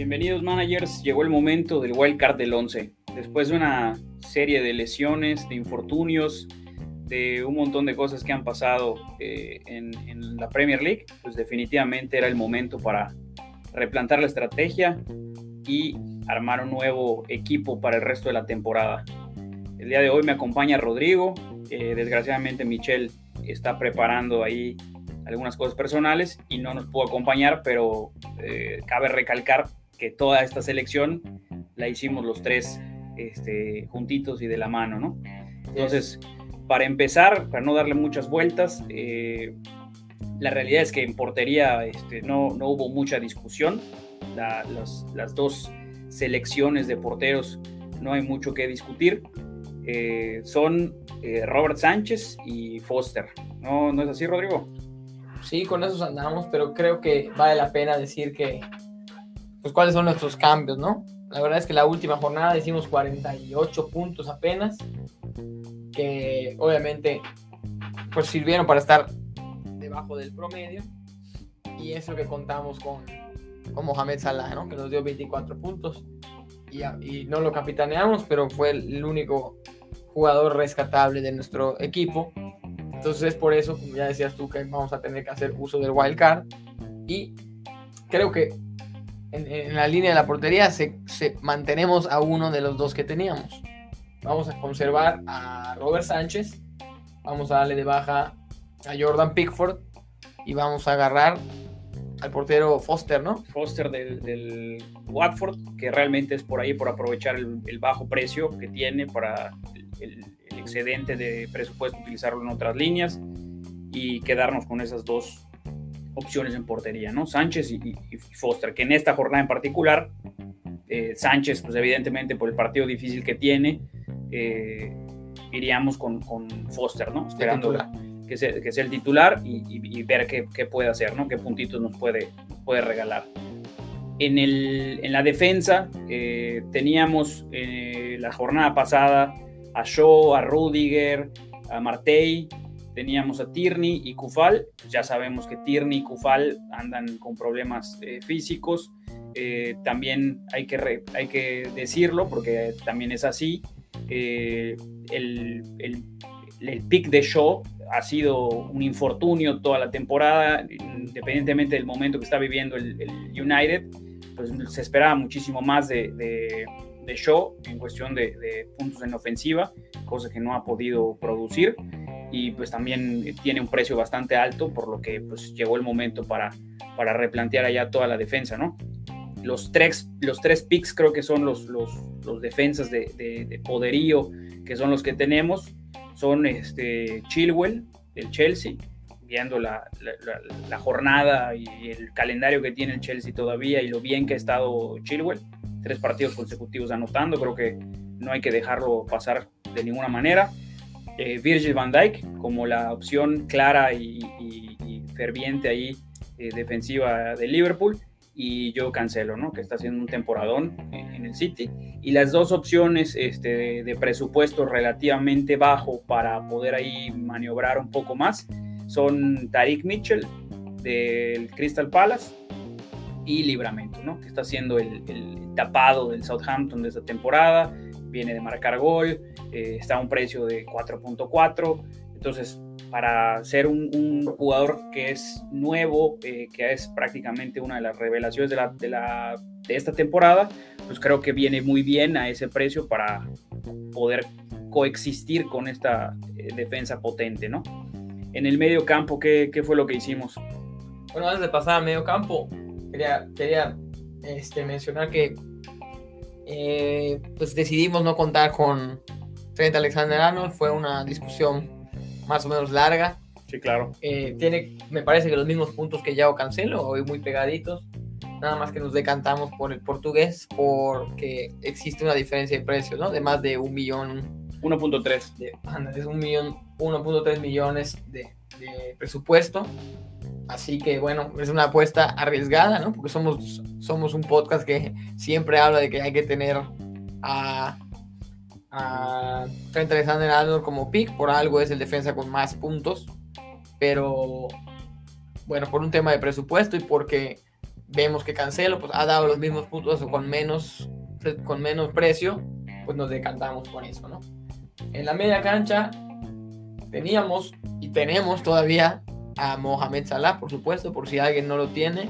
Bienvenidos managers, llegó el momento del wild card del 11. Después de una serie de lesiones, de infortunios, de un montón de cosas que han pasado eh, en, en, la Premier League, pues definitivamente era el momento para replantar la estrategia y armar un nuevo equipo para el resto de la temporada. El día de hoy me acompaña Rodrigo, eh, desgraciadamente Michelle está preparando ahí algunas cosas personales y no nos pudo acompañar, pero eh, cabe recalcar que toda esta selección la hicimos los tres este, juntitos y de la mano, ¿no? Entonces, para empezar, para no darle muchas vueltas, eh, la realidad es que en portería este, no, no hubo mucha discusión. las, las, dos selecciones de porteros no hay mucho que discutir. Eh, son eh, Robert Sánchez y Foster. ¿No, ¿No es así, Rodrigo? Sí, con esos andamos, pero creo que vale la pena decir que, pues, cuáles son nuestros cambios, ¿no? La verdad es que la última jornada hicimos 48 puntos apenas, que obviamente, pues, sirvieron para estar debajo del promedio. Y eso que contamos con, con Mohamed Salah, ¿no? Que nos dio 24 puntos. Y, y no lo capitaneamos, pero fue el único jugador rescatable de nuestro equipo. Entonces, por eso, como ya decías tú, que vamos a tener que hacer uso del wild card. Y creo que en, la línea de la portería se, mantenemos a uno de los dos que teníamos. Vamos a conservar a Robert Sánchez. Vamos a darle de baja a Jordan Pickford. Y vamos a agarrar al portero Foster, ¿no? Foster del, Watford, que realmente es por ahí por aprovechar el, el bajo precio que tiene para el, excedente de presupuesto, utilizarlo en otras líneas y quedarnos con esas dos opciones en portería, ¿no? Sánchez y, Foster, que en esta jornada en particular, eh, Sánchez, pues evidentemente por el partido difícil que tiene, eh, iríamos con, Foster, ¿no? Esperando que sea, que sea, el titular y, ver qué, qué, puede hacer, ¿no? Qué puntitos nos puede, puede regalar. En, el, en la defensa eh, teníamos la jornada pasada a Shaw, a Rudiger, a Martey, teníamos a Tierney y Kufal. Ya sabemos que Tierney y Kufal andan con problemas eh, físicos. Eh, también hay que, hay que decirlo porque también es así. Eh, el, el, el, pick de Shaw ha sido un infortunio toda la temporada, independientemente del momento que está viviendo el, United, pues se esperaba muchísimo más de de Shaw en cuestión de, puntos en ofensiva, cosa que no ha podido producir y pues también tiene un precio bastante alto, por lo que pues llegó el momento para, para replantear allá toda la defensa, ¿no? Los tres, los tres picks creo que son los, los, los defensas de, de, poderío que son los que tenemos, son este Chilwell del Chelsea, viendo la, la, la, jornada y el calendario que tiene el Chelsea todavía y lo bien que ha estado Chilwell tres partidos consecutivos anotando, creo que no hay que dejarlo pasar de ninguna manera. Eh, Virgil van Dijk como la opción clara y, ferviente ahí eh, defensiva de Liverpool y yo cancelo, ¿no? Que está haciendo un temporadón en, el City. Y las dos opciones este, de, presupuesto relativamente bajo para poder ahí maniobrar un poco más son Tariq Mitchell del Crystal Palace y Libramento, ¿no? Que está haciendo el, tapado del Southampton de esta temporada, viene de marcar gol, eh, está a un precio de 4.4, entonces para ser un, jugador que es nuevo, eh, que es prácticamente una de las revelaciones de, la, de, la, de esta temporada, pues creo que viene muy bien a ese precio para poder coexistir con esta eh, defensa potente, ¿no? En el medio campo, ¿qué, ¿qué, fue lo que hicimos? Bueno, antes de pasar al medio campo, quería, quería este, mencionar que eh, pues decidimos no contar con Trent Alexander Arnold. Fue una discusión más o menos larga. Sí, claro. Eh, tiene, me parece que los mismos puntos que Yao Cancelo, hoy muy pegaditos. Nada más que nos decantamos por el portugués porque existe una diferencia de precios, ¿no? De más de un millón. 1.3. Es un millón, 1.3 millones de, de presupuesto Así que bueno, es una apuesta arriesgada, ¿no? Porque somos, somos un podcast que siempre habla de que hay que tener a, a Trent Alexander como pick, por algo es el defensa con más puntos, pero bueno, por un tema de presupuesto y porque vemos que Cancelo pues, ha dado los mismos puntos o con menos, con menos precio, pues nos decantamos con eso, ¿no? En la media cancha teníamos y tenemos todavía a Mohamed Salah, por supuesto, por si alguien no lo tiene,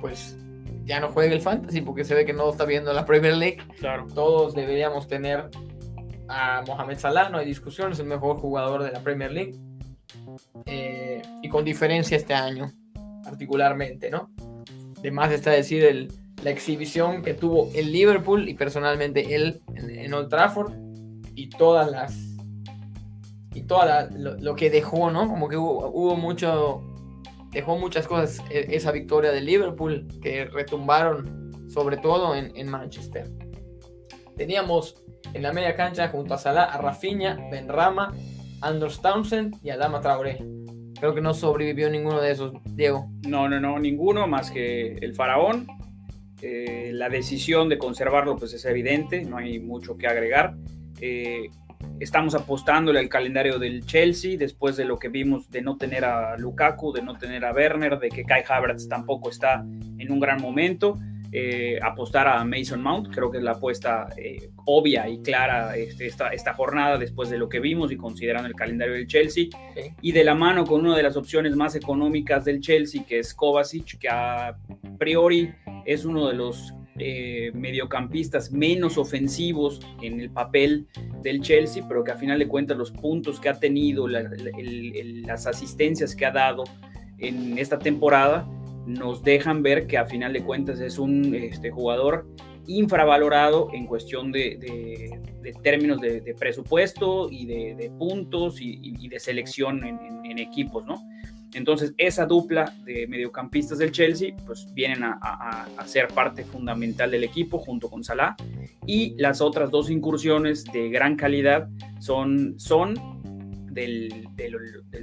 pues ya no juega el fantasy porque se ve que no está viendo la Premier League. Claro. Todos deberíamos tener a Mohamed Salah, no hay discusión, es el mejor jugador de la Premier League. Eh, y con diferencia este año, particularmente, ¿no? De más está decir el, la exhibición que tuvo el Liverpool y personalmente él en, Old Trafford y todas las y todo lo, que dejó, ¿no? Como que hubo, hubo, mucho dejó muchas cosas e, esa victoria de Liverpool que retumbaron sobre todo en, en Manchester. Teníamos en la media cancha junto a Salah, a Rafinha, Benrama, Anders Townsend y Adama Traoré. Creo que no sobrevivió ninguno de esos, Diego. No, no, no, ninguno más que el faraón. Eh, la decisión de conservarlo pues es evidente, no hay mucho que agregar. Eh, estamos apostándole al calendario del Chelsea después de lo que vimos de no tener a Lukaku, de no tener a Werner, de que Kai Havertz tampoco está en un gran momento. Eh, apostar a Mason Mount. Creo que es la apuesta eh, obvia y clara este, esta, esta, jornada después de lo que vimos y considerando el calendario del Chelsea. Y de la mano con una de las opciones más económicas del Chelsea, que es Kovacic, que a priori es uno de los eh, mediocampistas menos ofensivos en el papel del Chelsea, pero que a final de cuentas los puntos que ha tenido, las asistencias que ha dado en esta temporada, nos dejan ver que a final de cuentas es un este, jugador infravalorado en cuestión de, términos de, presupuesto y de, puntos y, de selección en, equipos, ¿no? Entonces, esa dupla de mediocampistas del Chelsea, pues vienen a, ser parte fundamental del equipo junto con Salah. Y las otras dos incursiones de gran calidad son, son del,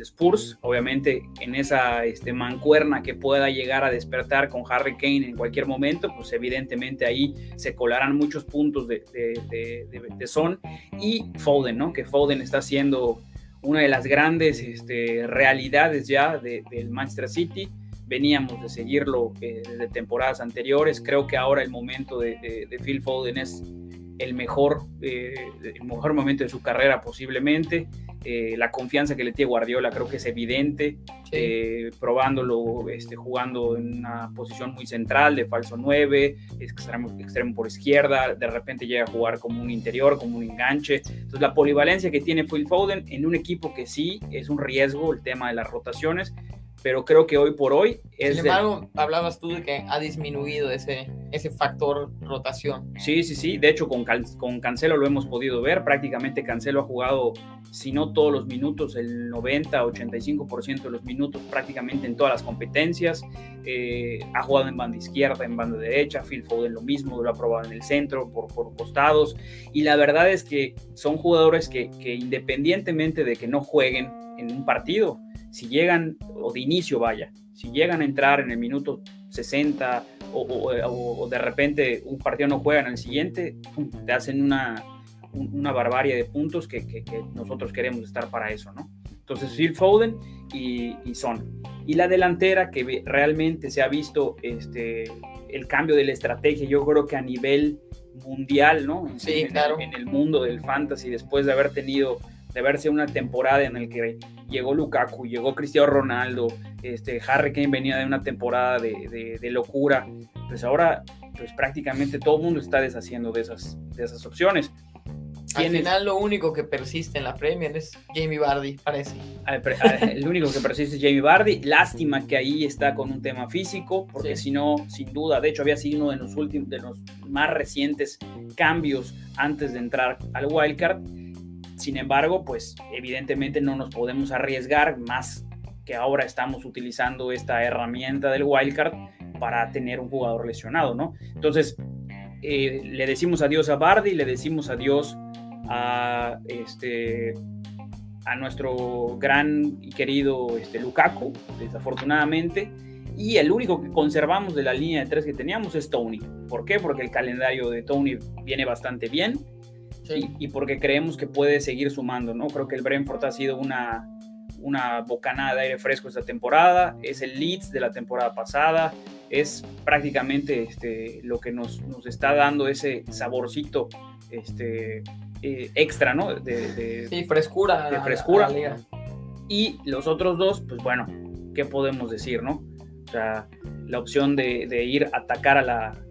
Spurs, obviamente en esa este, mancuerna que pueda llegar a despertar con Harry Kane en cualquier momento, pues evidentemente ahí se colarán muchos puntos de, de, Son y Foden, ¿no? Que Foden está siendo una de las grandes este, realidades ya del Manchester City. Veníamos de seguirlo eh, desde temporadas anteriores. Creo que ahora el momento de, Phil Foden es el mejor, eh, el mejor momento de su carrera posiblemente. Eh, la confianza que le tiene Guardiola creo que es evidente, eh, probándolo, este, jugando en una posición muy central de falso 9, extremo, extremo por izquierda, de repente llega a jugar como un interior, como un enganche. Entonces la polivalencia que tiene Phil Foden en un equipo que sí es un riesgo el tema de las rotaciones, pero creo que hoy por hoy es... Sin embargo, hablabas tú de que ha disminuido ese, ese factor rotación. Sí, sí, sí, de hecho con, con Cancelo lo hemos podido ver, prácticamente Cancelo ha jugado, si no todos los minutos, el 90, 85% de los minutos prácticamente en todas las competencias, eh, ha jugado en banda izquierda, en banda derecha, Phil Foden lo mismo, lo ha probado en el centro, por, por costados, y la verdad es que son jugadores que, que independientemente de que no jueguen en un partido, si llegan, o de inicio vaya, si llegan a entrar en el minuto 60 o, de repente un partido no juega en el siguiente, te hacen una, una barbarie de puntos que, nosotros queremos estar para eso, ¿no? Entonces Phil Foden y, Son. Y la delantera que realmente se ha visto este, el cambio de la estrategia, yo creo que a nivel mundial, ¿no? sí, claro. en el mundo del fantasy, después de haber tenido de verse una temporada en la que llegó Lukaku, llegó Cristiano Ronaldo, este, Harry Kane venía de una temporada de, locura, pues ahora pues prácticamente todo el mundo está deshaciendo de esas, de esas opciones. Al final lo único que persiste en la Premier es Jamie Vardy, parece. El único que persiste es Jamie Vardy. Lástima que ahí está con un tema físico, porque si no, sin duda, de hecho había sido uno de los últimos, de los más recientes cambios antes de entrar al wildcard sin embargo, pues evidentemente no nos podemos arriesgar más que ahora estamos utilizando esta herramienta del wildcard para tener un jugador lesionado, ¿no? Entonces, eh, le decimos adiós a Bardi, le decimos adiós a este a nuestro gran y querido este, Lukaku, desafortunadamente, y el único que conservamos de la línea de tres que teníamos es Tony. ¿Por qué? Porque el calendario de Tony viene bastante bien y, porque creemos que puede seguir sumando, ¿no? Creo que el Brentford ha sido una, una bocanada de aire fresco esta temporada, es el Leeds de la temporada pasada, es prácticamente este, lo que nos, nos está dando ese saborcito este, eh, extra, ¿no? De, sí, frescura. De frescura. y los otros dos, pues bueno, ¿qué podemos decir, no? O sea, la opción de, de ir a atacar a la,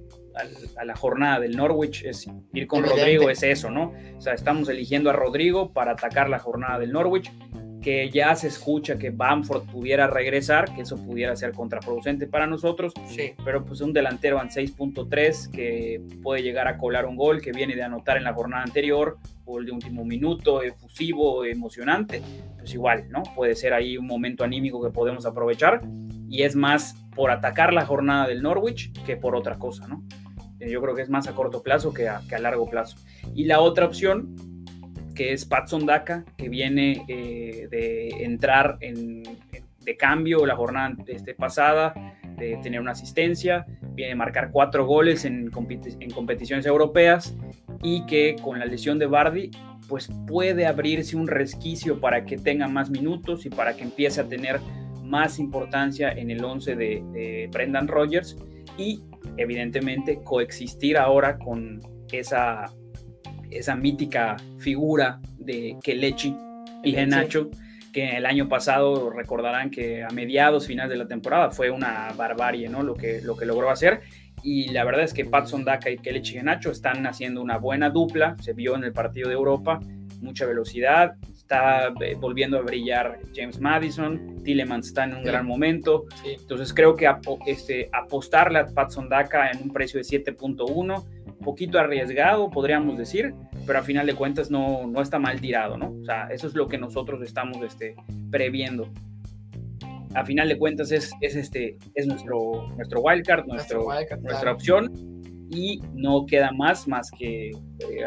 a la jornada del Norwich es ir con Rodrigo, es eso, ¿no? O sea, estamos eligiendo a Rodrigo para atacar la jornada del Norwich que ya se escucha que Bamford pudiera regresar, que eso pudiera ser contraproducente para nosotros, sí. pero pues un delantero en 6.3 que puede llegar a colar un gol que viene de anotar en la jornada anterior, gol de último minuto, efusivo, emocionante, pues igual, ¿no? Puede ser ahí un momento anímico que podemos aprovechar y es más por atacar la jornada del Norwich que por otra cosa, ¿no? Eh, yo creo que es más a corto plazo que a, que a largo plazo. Y la otra opción que es Patson Daka, que viene eh, de entrar en, de cambio la jornada este, pasada, de tener una asistencia, viene a marcar cuatro goles en, en competiciones europeas y que con la lesión de Bardi pues puede abrirse un resquicio para que tenga más minutos y para que empiece a tener más importancia en el 11 de, de Brendan Rodgers y evidentemente coexistir ahora con esa esa mítica figura de Kelechi y Genacho, que el año pasado recordarán que a mediados, finales de la temporada fue una barbarie, ¿no? Lo que, lo que logró hacer. Y la verdad es que Patson Daka y Kelechi Genacho están haciendo una buena dupla, se vio en el partido de Europa, mucha velocidad, está eh, volviendo a brillar James Madison, Tillemans está en un gran momento, entonces creo que este, apostarle a Patson Daka en un precio de 7.1 poquito arriesgado, podríamos decir, pero a final de cuentas no, no está mal tirado, ¿no? O sea, eso es lo que nosotros estamos este, previendo. A final de cuentas es, es, este, es nuestro, nuestro wildcard, nuestro, nuestra opción y no queda más más que eh,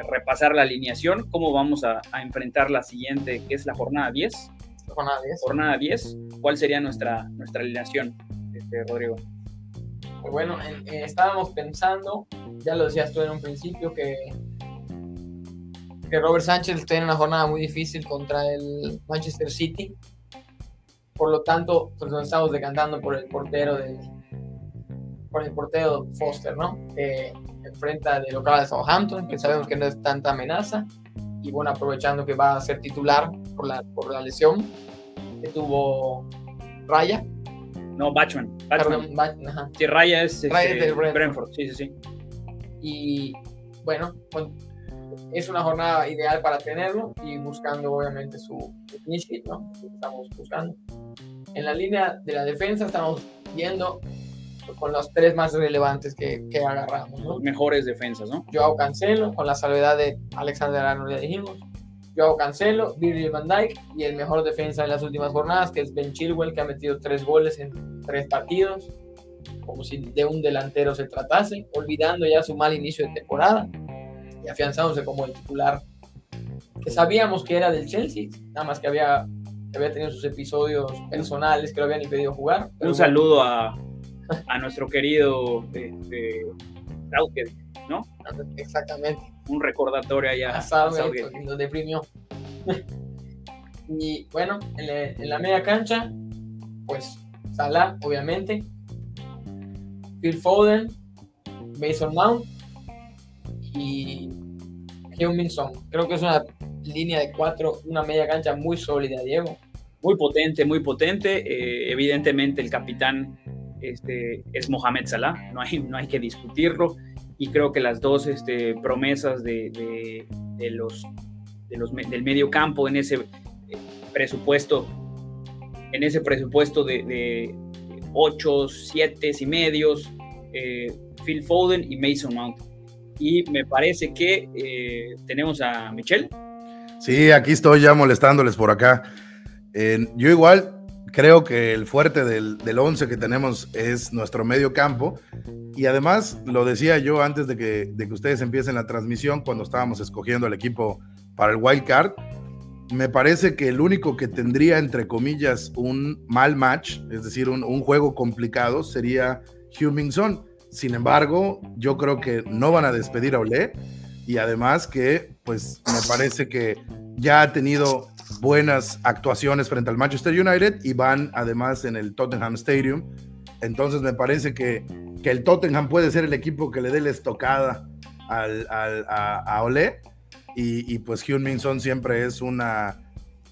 repasar la alineación, cómo vamos a, a, enfrentar la siguiente, que es la jornada 10. Jornada 10. Jornada 10. ¿Cuál sería nuestra, nuestra alineación, este, Rodrigo? Pues bueno, estábamos pensando, ya lo decías tú en un principio, que, que Robert Sánchez tiene una jornada muy difícil contra el Manchester City. Por lo tanto, pues nos estamos decantando por el portero de por el portero Foster, ¿no? Que enfrenta de local a Southampton, que sabemos que no es tanta amenaza. Y bueno, aprovechando que va a ser titular por la, por la lesión que tuvo Raya, no, Batchman. Batchman. Sí, Raya es este, Brentford. Sí, sí, sí. Y bueno, es una jornada ideal para tenerlo y buscando obviamente su initiative, ¿no? Estamos buscando. En la línea de la defensa estamos viendo con los tres más relevantes que, que agarramos, ¿no? mejores defensas, ¿no? Joao Cancelo, con la salvedad de Alexander Arnold, ya dijimos. Joao Cancelo, Virgil van Dijk y el mejor defensa de las últimas jornadas, que es Ben Chilwell, que ha metido tres goles en tres partidos, como si de un delantero se tratase, olvidando ya su mal inicio de temporada y afianzándose como el titular que sabíamos que era del Chelsea, nada más que había, había tenido sus episodios personales que lo habían impedido jugar. Un saludo a, a nuestro querido este, ¿no? Exactamente. Un recordatorio allá. A deprimió. y bueno, en la, media cancha, pues Salah, obviamente. Phil Foden, Mason Mount y heung Creo que es una línea de cuatro, una media cancha muy sólida, Diego. Muy potente, muy potente. Eh, evidentemente el capitán este, es Mohamed Salah, no hay, no hay que discutirlo y creo que las dos este, promesas de, de, los, de los, del medio campo en ese eh, presupuesto, en ese presupuesto de, de 8, 7 y medios, eh, Phil Foden y Mason Mount. Y me parece que eh, tenemos a Michelle. Sí, aquí estoy ya molestándoles por acá. yo igual creo que el fuerte del, del once que tenemos es nuestro medio campo. Y además, lo decía yo antes de que, de que ustedes empiecen la transmisión, cuando estábamos escogiendo el equipo para el wild card, me parece que el único que tendría, entre comillas, un mal match, es decir, un, un juego complicado, sería Hummingson. Sin embargo, yo creo que no van a despedir a Olé y además que, pues, me parece que ya ha tenido buenas actuaciones frente al Manchester United y van además en el Tottenham Stadium. Entonces me parece que que el Tottenham puede ser el equipo que le dé la estocada al, a, a Olé. Y, y pues Hyun Min Son siempre es una,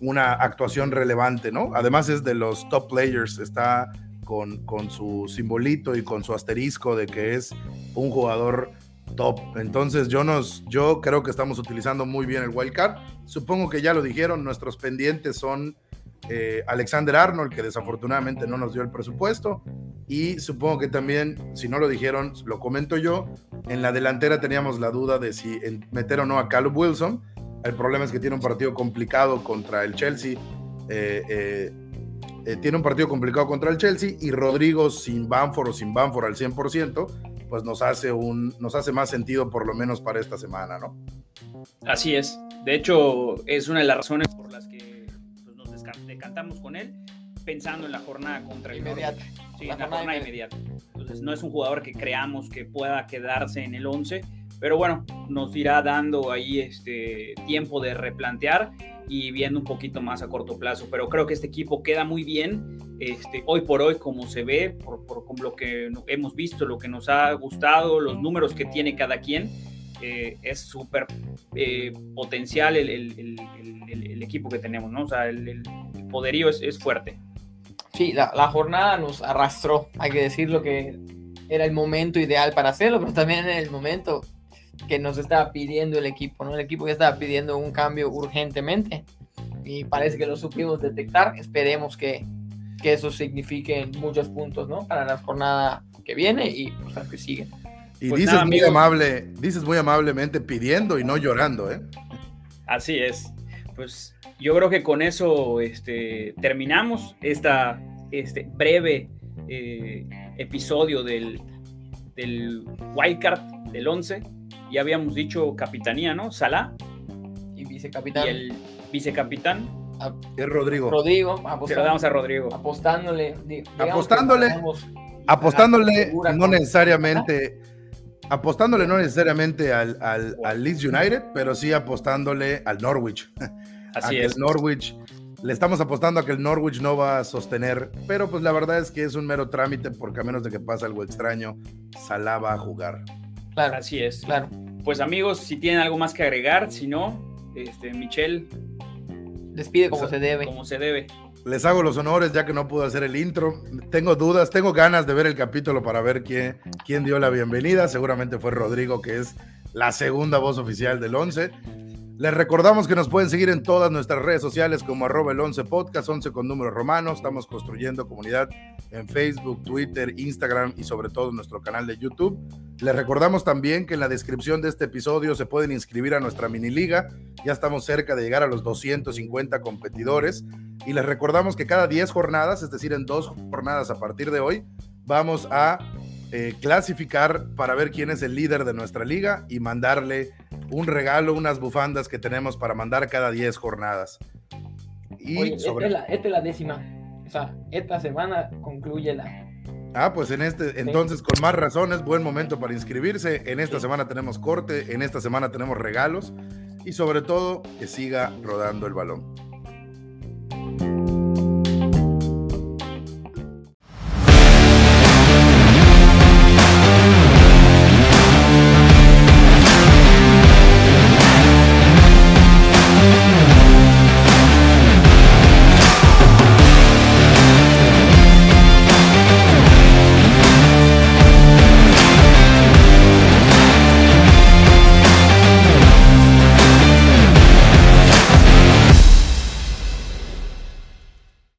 una actuación relevante, ¿no? Además es de los top players, está con, con su simbolito y con su asterisco de que es un jugador top. Entonces yo, nos, yo creo que estamos utilizando muy bien el wildcard. Supongo que ya lo dijeron, nuestros pendientes son eh, Alexander Arnold, que desafortunadamente no nos dio el presupuesto. Y supongo que también, si no lo dijeron, lo comento yo, en la delantera teníamos la duda de si meter o no a Caleb Wilson. El problema es que tiene un partido complicado contra el Chelsea. Eh, eh, tiene un partido complicado contra el Chelsea y Rodrigo sin Banford o sin Banford al 100%, pues nos hace, un, nos hace más sentido por lo menos para esta semana, ¿no? Así es. De hecho, es una de las razones por las que pues, nos decantamos con él, pensando en la jornada contra el Inmediata. Sí, la en la jornada, inmediata. Entonces, no es un jugador que creamos que pueda quedarse en el 11, pero bueno, nos irá dando ahí este tiempo de replantear y viendo un poquito más a corto plazo. Pero creo que este equipo queda muy bien este, hoy por hoy, como se ve, por, por, lo que hemos visto, lo que nos ha gustado, los números que tiene cada quien. Eh, es súper eh, potencial el, el, el, el, equipo que tenemos, ¿no? O sea, el, poderío es, es, fuerte. Sí, la, la, jornada nos arrastró, hay que decirlo que era el momento ideal para hacerlo, pero también en el momento que nos estaba pidiendo el equipo, ¿no? El equipo ya estaba pidiendo un cambio urgentemente y parece que lo supimos detectar. Esperemos que, que eso signifique muchos puntos, ¿no? Para la jornada que viene y pues, las que siguen. Y pues dices nada, muy amable, dices muy amablemente pidiendo y no llorando, ¿eh? Así es. Pues yo creo que con eso este, terminamos esta este breve eh, episodio del, del Wildcard del 11 ya habíamos dicho capitanía, ¿no? Salah. Y vicecapitán. Y el vicecapitán. Es Rodrigo. Rodrigo, apostando, damos a Rodrigo. Apostándole. Apostándole. Apostándole no necesariamente. Apostándole no necesariamente al, al, al, Leeds United, pero sí apostándole al Norwich. Así es. El Norwich. Le estamos apostando a que el Norwich no va a sostener, pero pues la verdad es que es un mero trámite porque a menos de que pase algo extraño, Salah va a jugar. Claro. Así es. Claro. Pues amigos, si tienen algo más que agregar, si no, este, Michelle. Despide como se debe. Como se debe. Les hago los honores ya que no pude hacer el intro. Tengo dudas, tengo ganas de ver el capítulo para ver quién, quién dio la bienvenida. Seguramente fue Rodrigo, que es la segunda voz oficial del 11. Les recordamos que nos pueden seguir en todas nuestras redes sociales como arroba el 11 podcast, 11 con números romanos. Estamos construyendo comunidad en Facebook, Twitter, Instagram y sobre todo en nuestro canal de YouTube. Les recordamos también que en la descripción de este episodio se pueden inscribir a nuestra mini liga. Ya estamos cerca de llegar a los 250 competidores. Y les recordamos que cada 10 jornadas, es decir, en dos jornadas a partir de hoy, vamos a eh, clasificar para ver quién es el líder de nuestra liga y mandarle un regalo, unas bufandas que tenemos para mandar cada 10 jornadas. Y Oye, sobre... esta, es la, esta, es la, décima. O sea, esta semana concluye la. Ah, pues en este, entonces con más razones, buen momento para inscribirse. En esta semana tenemos corte, en esta semana tenemos regalos y sobre todo que siga rodando el balón.